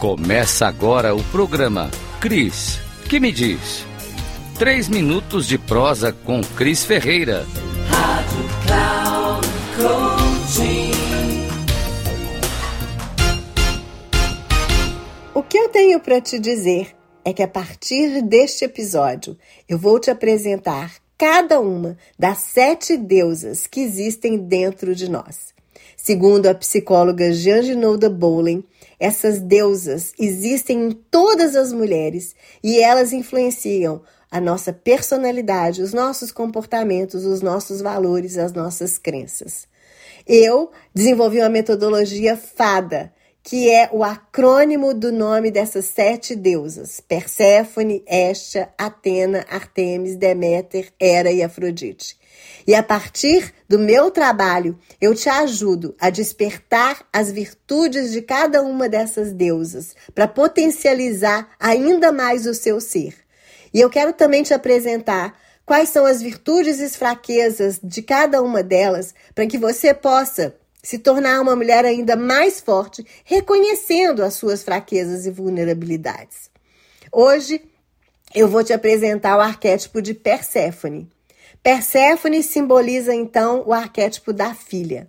Começa agora o programa Cris, que me diz? Três minutos de prosa com Cris Ferreira. Rádio Cloud Coaching. O que eu tenho para te dizer é que a partir deste episódio eu vou te apresentar cada uma das sete deusas que existem dentro de nós. Segundo a psicóloga Jean Bowling, essas deusas existem em todas as mulheres e elas influenciam a nossa personalidade, os nossos comportamentos, os nossos valores, as nossas crenças. Eu desenvolvi uma metodologia FADA, que é o acrônimo do nome dessas sete deusas: Perséfone, Hestia, Atena, Artemis, Deméter, Hera e Afrodite. E a partir do meu trabalho, eu te ajudo a despertar as virtudes de cada uma dessas deusas para potencializar ainda mais o seu ser. E eu quero também te apresentar quais são as virtudes e fraquezas de cada uma delas para que você possa se tornar uma mulher ainda mais forte, reconhecendo as suas fraquezas e vulnerabilidades. Hoje eu vou te apresentar o arquétipo de Perséfone. Perséfone simboliza então o arquétipo da filha.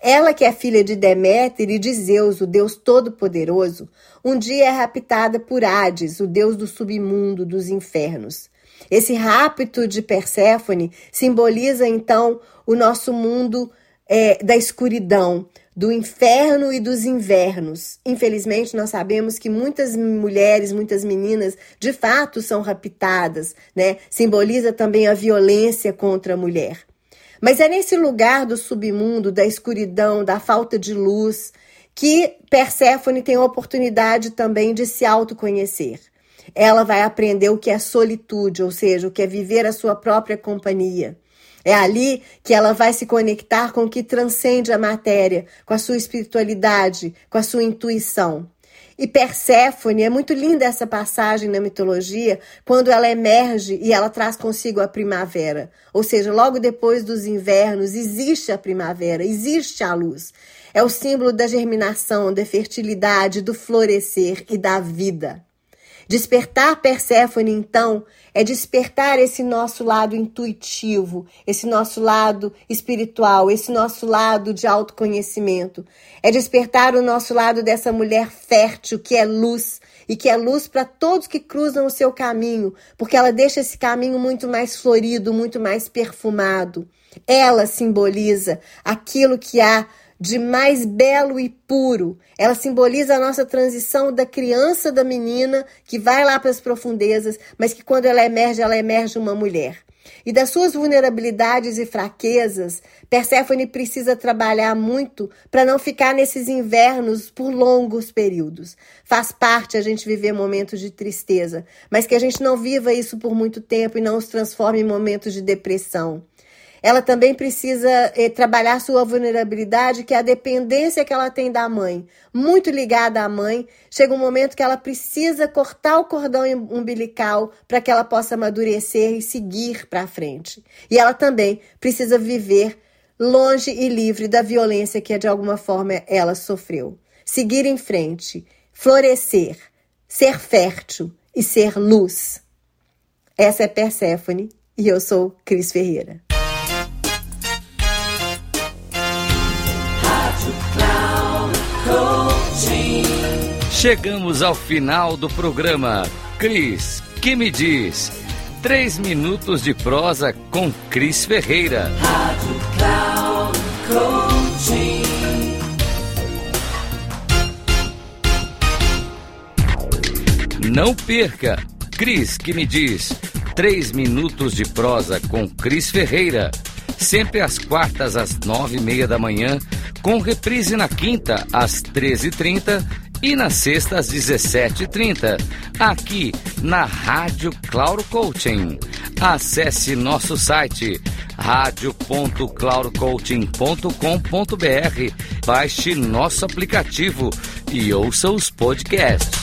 Ela, que é filha de Deméter e de Zeus, o deus todo-poderoso, um dia é raptada por Hades, o deus do submundo, dos infernos. Esse rapto de Perséfone simboliza então o nosso mundo é, da escuridão, do inferno e dos invernos. Infelizmente, nós sabemos que muitas mulheres, muitas meninas, de fato são raptadas, né? Simboliza também a violência contra a mulher. Mas é nesse lugar do submundo, da escuridão, da falta de luz, que Perséfone tem a oportunidade também de se autoconhecer. Ela vai aprender o que é solitude, ou seja, o que é viver a sua própria companhia. É ali que ela vai se conectar com o que transcende a matéria, com a sua espiritualidade, com a sua intuição. E Perséfone, é muito linda essa passagem na mitologia, quando ela emerge e ela traz consigo a primavera. Ou seja, logo depois dos invernos existe a primavera, existe a luz. É o símbolo da germinação, da fertilidade, do florescer e da vida. Despertar Perséfone, então, é despertar esse nosso lado intuitivo, esse nosso lado espiritual, esse nosso lado de autoconhecimento. É despertar o nosso lado dessa mulher fértil que é luz e que é luz para todos que cruzam o seu caminho, porque ela deixa esse caminho muito mais florido, muito mais perfumado. Ela simboliza aquilo que há de mais belo e puro. Ela simboliza a nossa transição da criança, da menina, que vai lá para as profundezas, mas que quando ela emerge, ela emerge uma mulher. E das suas vulnerabilidades e fraquezas, Perséfone precisa trabalhar muito para não ficar nesses invernos por longos períodos. Faz parte a gente viver momentos de tristeza, mas que a gente não viva isso por muito tempo e não os transforme em momentos de depressão ela também precisa eh, trabalhar sua vulnerabilidade, que é a dependência que ela tem da mãe, muito ligada à mãe. Chega um momento que ela precisa cortar o cordão umbilical para que ela possa amadurecer e seguir para frente. E ela também precisa viver longe e livre da violência que de alguma forma ela sofreu. Seguir em frente, florescer, ser fértil e ser luz. Essa é Perséfone e eu sou Cris Ferreira. Chegamos ao final do programa. Cris, que me diz? Três minutos de prosa com Cris Ferreira. Rádio Cloud Coaching. Não perca. Cris, que me diz? Três minutos de prosa com Cris Ferreira. Sempre às quartas, às nove e meia da manhã, com reprise na quinta, às treze e trinta e na sexta às 17h30, aqui na Rádio Claro Coaching. Acesse nosso site radio.claurocoaching.com.br, baixe nosso aplicativo e ouça os podcasts.